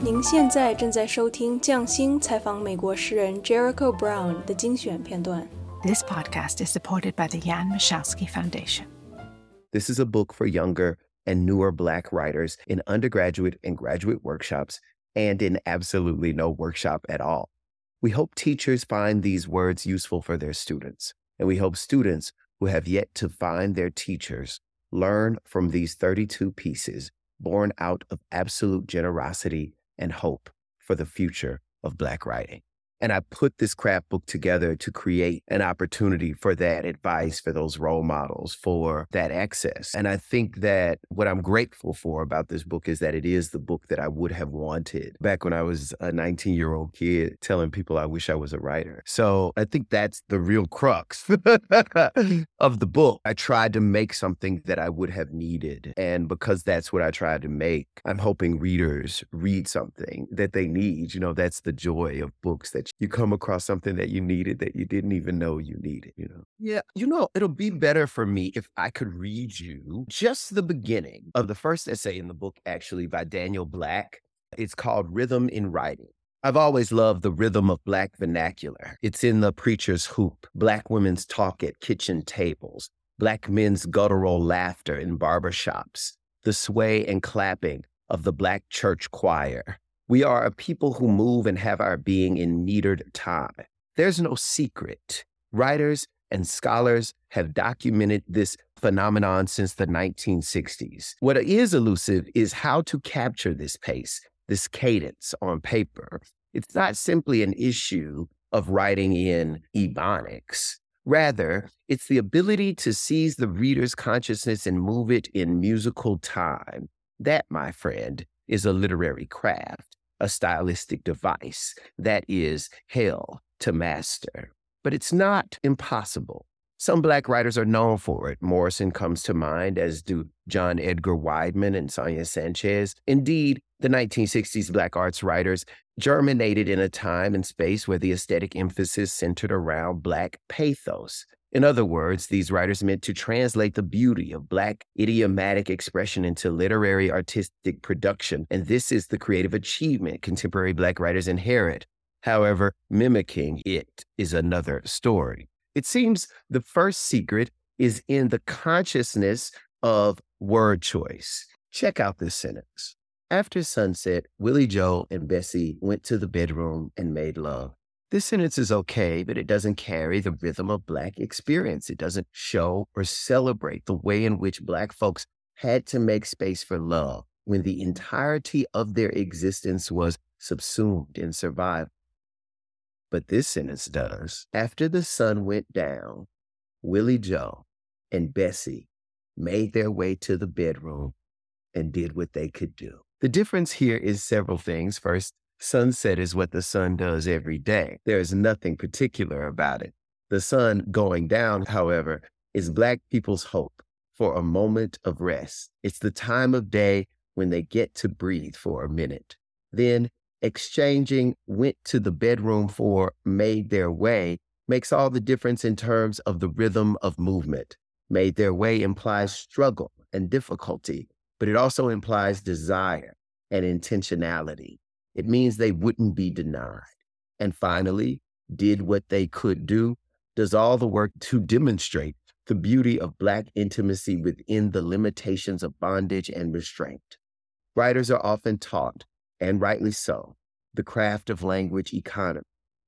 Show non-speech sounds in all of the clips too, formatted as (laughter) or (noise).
您现在正在收听匠心采访美国诗人 Jericho Brown 的精选片段。 This podcast is supported by the Jan Michalski Foundation. This is a book for younger and newer Black writers in undergraduate and graduate workshops and in absolutely no workshop at all. We hope teachers find these words useful for their students, and we hope students who have yet to find their teachers learn from these 32 pieces born out of absolute generosity and hope for the future of Black writing. And I put this craft book together to create an opportunity for that advice, for those role models, for that access. And I think that what I'm grateful for about this book is that it is the book that I would have wanted back when I was a 19 year old kid telling people I wish I was a writer. So I think that's the real crux (laughs) of the book. I tried to make something that I would have needed. And because that's what I tried to make, I'm hoping readers read something that they need. You know, that's the joy of books that you come across something that you needed that you didn't even know you needed, you know? Yeah, you know, it'll be better for me if I could read you just the beginning of the first essay in the book, actually, by Daniel Black. It's called Rhythm in Writing. I've always loved the rhythm of Black vernacular. It's in the preacher's whoop, Black women's talk at kitchen tables, Black men's guttural laughter in barbershops, the sway and clapping of the Black church choir, we are a people who move and have our being in metered time. There's no secret. Writers and scholars have documented this phenomenon since the 1960s. What is elusive is how to capture this pace, this cadence on paper. It's not simply an issue of writing in ebonics. Rather, it's the ability to seize the reader's consciousness and move it in musical time. That, my friend, is a literary craft a stylistic device that is hell to master. But it's not impossible. Some Black writers are known for it. Morrison comes to mind, as do John Edgar Wideman and Sonia Sanchez. Indeed, the 1960s Black arts writers germinated in a time and space where the aesthetic emphasis centered around Black pathos. In other words, these writers meant to translate the beauty of Black idiomatic expression into literary artistic production, and this is the creative achievement contemporary Black writers inherit. However, mimicking it is another story. It seems the first secret is in the consciousness of word choice. Check out this sentence. After sunset, Willie Joe and Bessie went to the bedroom and made love. This sentence is okay, but it doesn't carry the rhythm of Black experience. It doesn't show or celebrate the way in which Black folks had to make space for love when the entirety of their existence was subsumed in survival. But this sentence does. After the sun went down, Willie Joe and Bessie made their way to the bedroom and did what they could do. The difference here is several things. First, Sunset is what the sun does every day. There is nothing particular about it. The sun going down, however, is Black people's hope for a moment of rest. It's the time of day when they get to breathe for a minute. Then exchanging went to the bedroom for made their way makes all the difference in terms of the rhythm of movement. Made their way implies struggle and difficulty, but it also implies desire and intentionality. It means they wouldn't be denied. And finally, did what they could do, does all the work to demonstrate the beauty of Black intimacy within the limitations of bondage and restraint. Writers are often taught, and rightly so, the craft of language economy,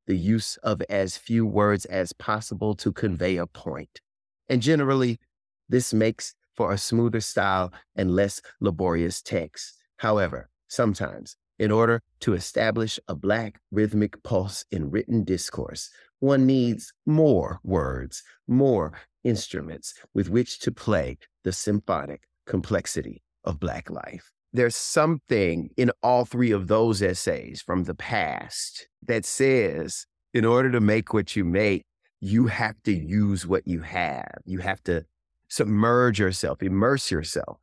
the use of as few words as possible to convey a point. And generally, this makes for a smoother style and less laborious text. However, sometimes in order to establish a Black rhythmic pulse in written discourse, one needs more words, more instruments with which to play the symphonic complexity of Black life. There's something in all three of those essays from the past that says, in order to make what you make, you have to use what you have. You have to submerge yourself, immerse yourself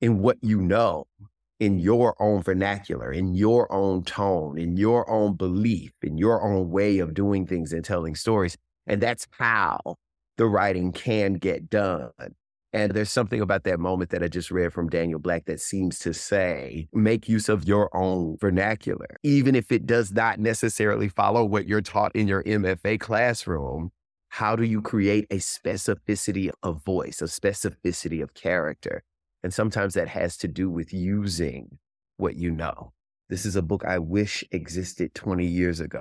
in what you know in your own vernacular, in your own tone, in your own belief, in your own way of doing things and telling stories. And that's how the writing can get done. And there's something about that moment that I just read from Daniel Black that seems to say, make use of your own vernacular. Even if it does not necessarily follow what you're taught in your MFA classroom, how do you create a specificity of voice, a specificity of character? And sometimes that has to do with using what you know. This is a book I wish existed 20 years ago.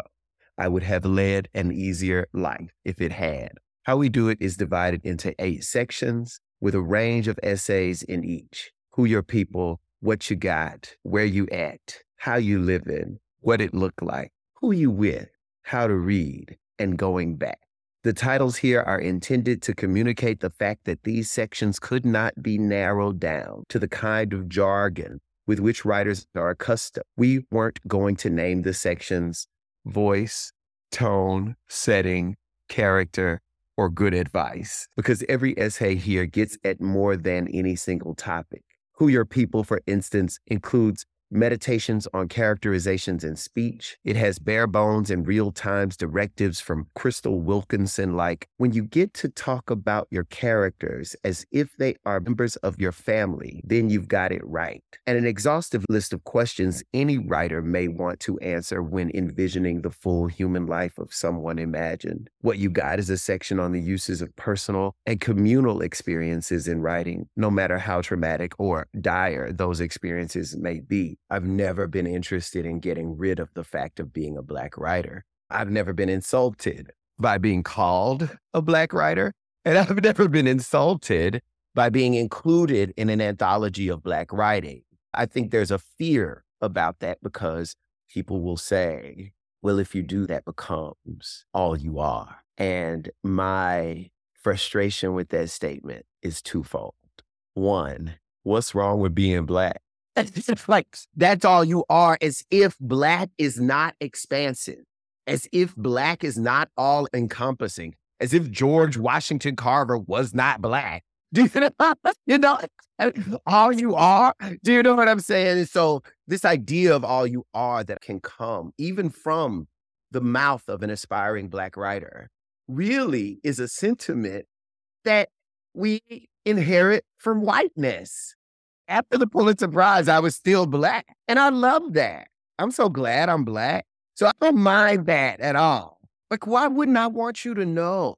I would have led an easier life if it had. How we do it is divided into eight sections with a range of essays in each. Who your people, what you got, where you at, how you living, what it looked like, who you with, how to read, and going back. The titles here are intended to communicate the fact that these sections could not be narrowed down to the kind of jargon with which writers are accustomed. We weren't going to name the sections voice, tone, setting, character, or good advice because every essay here gets at more than any single topic. Who Your People, for instance, includes meditations on characterizations in speech. It has bare bones and real times directives from Crystal Wilkinson, like when you get to talk about your characters as if they are members of your family, then you've got it right. And an exhaustive list of questions any writer may want to answer when envisioning the full human life of someone imagined. What you got is a section on the uses of personal and communal experiences in writing, no matter how traumatic or dire those experiences may be. I've never been interested in getting rid of the fact of being a Black writer. I've never been insulted by being called a Black writer. And (laughs) I've never been insulted by being included in an anthology of Black writing. I think there's a fear about that because people will say, well, if you do, that becomes all you are. And my frustration with that statement is twofold. One, what's wrong with being Black? Like that's all you are, as if black is not expansive, as if black is not all encompassing, as if George Washington Carver was not black. (laughs) Do you know, you know all you are? Do you know what I'm saying? And so this idea of all you are that can come even from the mouth of an aspiring black writer really is a sentiment that we inherit from whiteness after the Pulitzer Prize, I was still black. And I love that. I'm so glad I'm black. So I don't mind that at all. Like, why wouldn't I want you to know?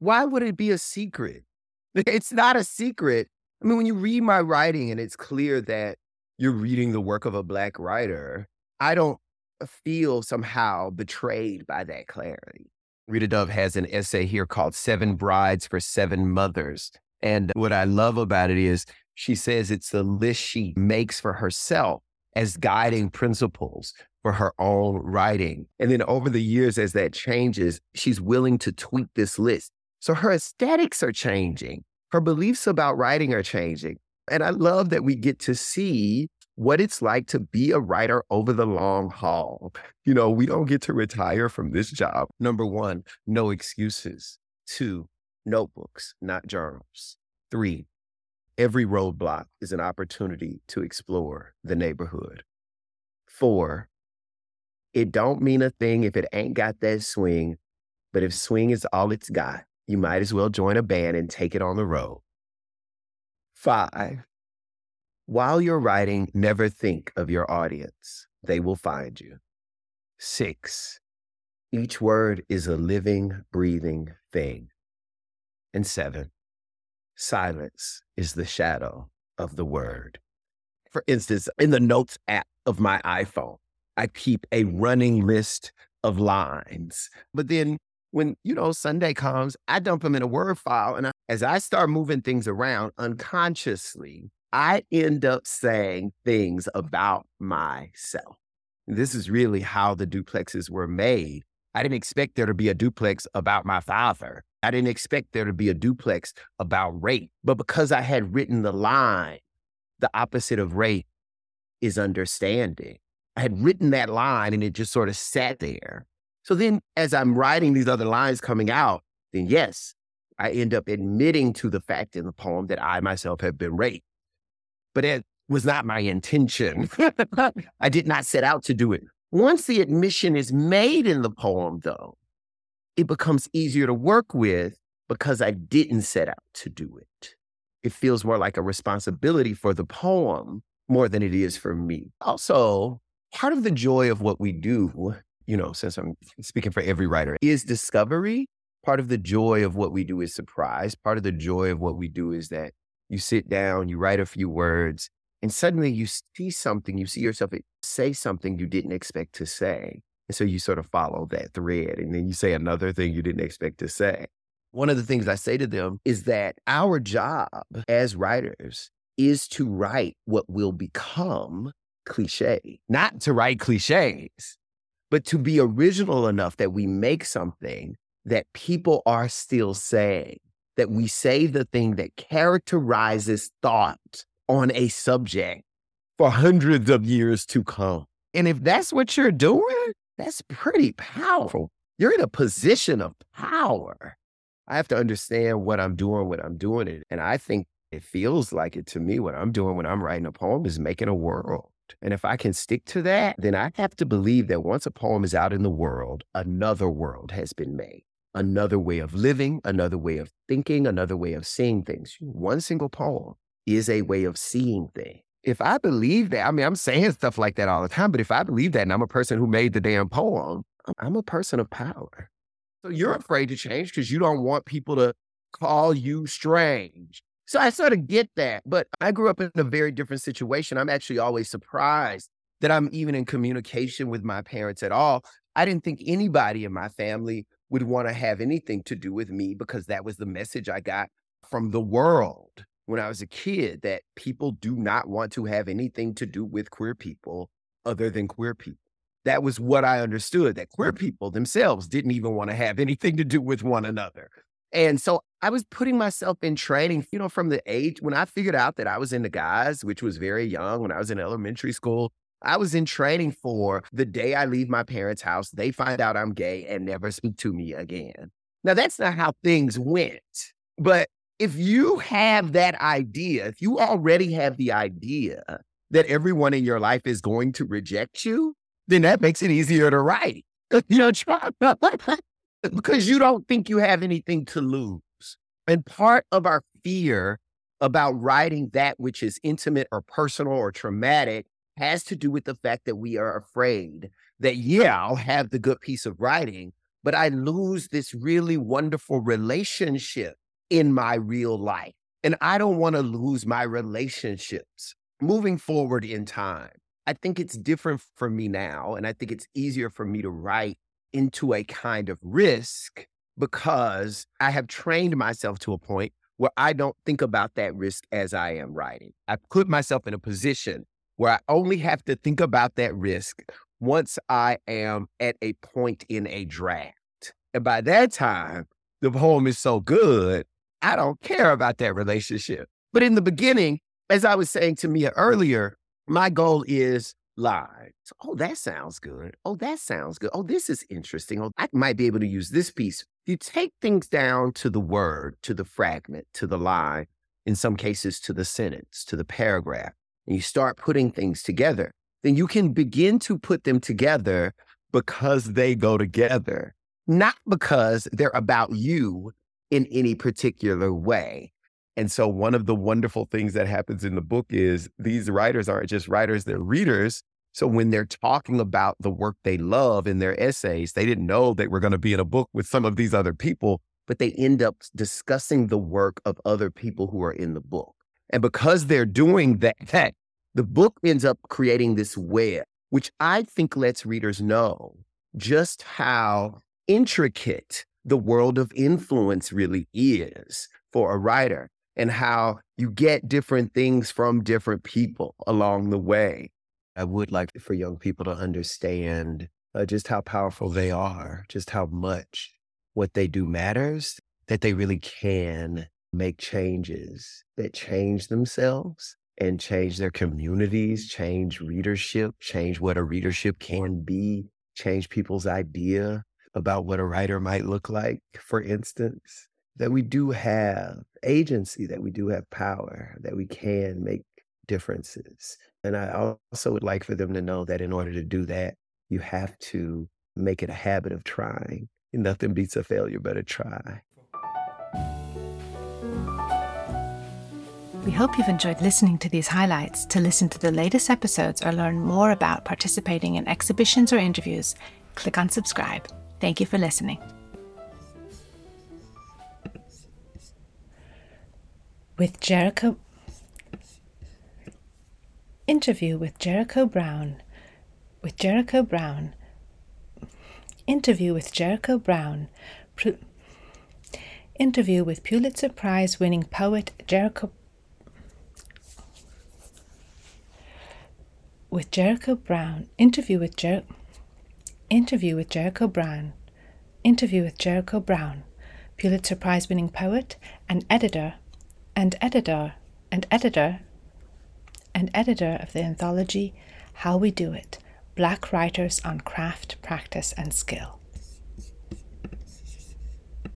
Why would it be a secret? (laughs) It's not a secret. I mean, when you read my writing and it's clear that you're reading the work of a black writer, I don't feel somehow betrayed by that clarity. Rita Dove has an essay here called Seven Brides for Seven Mothers. And what I love about it is she says it's the list she makes for herself as guiding principles for her own writing. And then over the years, as that changes, she's willing to tweak this list. So her aesthetics are changing, her beliefs about writing are changing. And I love that we get to see what it's like to be a writer over the long haul. You know, we don't get to retire from this job. Number one, no excuses. Two, notebooks, not journals. Three, Every roadblock is an opportunity to explore the neighborhood. Four, it don't mean a thing if it ain't got that swing, but if swing is all it's got, you might as well join a band and take it on the road. Five, while you're writing, never think of your audience. They will find you. Six, each word is a living, breathing thing. And seven, silence is the shadow of the word. For instance, in the notes app of my iPhone, I keep a running list of lines. But then when, you know, Sunday comes, I dump them in a Word file. And I, as I start moving things around unconsciously, I end up saying things about myself. This is really how the duplexes were made. I didn't expect there to be a duplex about my father. I didn't expect there to be a duplex about rape. But because I had written the line, the opposite of rape is understanding. I had written that line and it just sort of sat there. So then, as I'm writing these other lines coming out, then yes, I end up admitting to the fact in the poem that I myself have been raped. But it was not my intention. (laughs) I did not set out to do it. Once the admission is made in the poem, though, it becomes easier to work with because I didn't set out to do it. it feels more like a responsibility for the poem more than it is for me. Also, part of the joy of what we do, you know, since I'm speaking for every writer, is discovery. Part of the joy of what we do is surprise. Part of the joy of what we do is that you sit down, you write a few words, and suddenly you see something, you see yourself say something you didn't expect to say. And so you sort of follow that thread, and then you say another thing you didn't expect to say. One of the things I say to them is that our job as writers is to write what will become cliche, not to write cliches, but to be original enough that we make something that people are still saying, that we say the thing that characterizes thought on a subject for hundreds of years to come. And if that's what you're doing, that's pretty powerful. You're in a position of power. I have to understand what I'm doing when I'm doing it. And I think it feels like it to me. What I'm doing when I'm writing a poem is making a world. And if I can stick to that, then I have to believe that once a poem is out in the world, another world has been made. Another way of living, another way of thinking, another way of seeing things. One single poem is a way of seeing things. If I believe that, I mean, I'm saying stuff like that all the time, but if I believe that and I'm a person who made the damn poem, I'm a person of power. So you're afraid to change because you don't want people to call you strange. So I sort of get that. But I grew up in a very different situation. I'm actually always surprised that I'm even in communication with my parents at all. I didn't think anybody in my family would want to have anything to do with me because that was the message I got from the world when I was a kid that people do not want to have anything to do with queer people other than queer people. That was what I understood that queer mm. people themselves didn't even want to have anything to do with one another. And so I was putting myself in training, you know, from the age when I figured out that I was into guys, which was very young when I was in elementary school. I was in training for the day I leave my parents' house, they find out I'm gay and never speak to me again. Now, that's not how things went. But if you have that idea, if you already have the idea that everyone in your life is going to reject you, then that makes it easier to write. (laughs) You know, (laughs) because you don't think you have anything to lose. And part of our fear about writing that which is intimate or personal or traumatic has to do with the fact that we are afraid that, yeah, I'll have the good piece of writing, but I lose this really wonderful relationship in my real life. And I don't want to lose my relationships moving forward in time. I think it's different for me now. And I think it's easier for me to write into a kind of risk because I have trained myself to a point where I don't think about that risk as I am writing. I put myself in a position where I only have to think about that risk once I am at a point in a draft. And by that time, the poem is so good, I don't care about that relationship. But in the beginning, as I was saying to Mia earlier, my goal is live. So, oh, that sounds good. Oh, that sounds good. Oh, this is interesting. Oh, I might be able to use this piece. You take things down to the word, to the fragment, to the line, in some cases to the sentence, to the paragraph, and you start putting things together, then you can begin to put them together because they go together, not because they're about you in any particular way. And so, one of the wonderful things that happens in the book is these writers aren't just writers, they're readers. So, when they're talking about the work they love in their essays, they didn't know they were going to be in a book with some of these other people, but they end up discussing the work of other people who are in the book. And because they're doing that, (laughs) the book ends up creating this web, which I think lets readers know just how intricate the world of influence really is for a writer and how you get different things from different people along the way. I would like for young people to understand uh, just how powerful they are, just how much what they do matters, that they really can make changes that change themselves and change their communities, change readership, change what a readership can be, change people's idea about what a writer might look like, for instance that we do have agency, that we do have power, that we can make differences. And I also would like for them to know that in order to do that, you have to make it a habit of trying. Nothing beats a failure but a try. We hope you've enjoyed listening to these highlights. To listen to the latest episodes or learn more about participating in exhibitions or interviews, click on subscribe. Thank you for listening. With Jericho Interview with Jericho Brown. With Jericho Brown. Interview with Jericho Brown. Pro- interview with Pulitzer Prize winning poet Jericho with Jericho Brown. Interview with Jer- Interview with Jericho Brown. Interview with Jericho Brown, Pulitzer Prize winning poet and editor and editor and editor and editor of the anthology How We Do It Black Writers on Craft, Practice and Skill.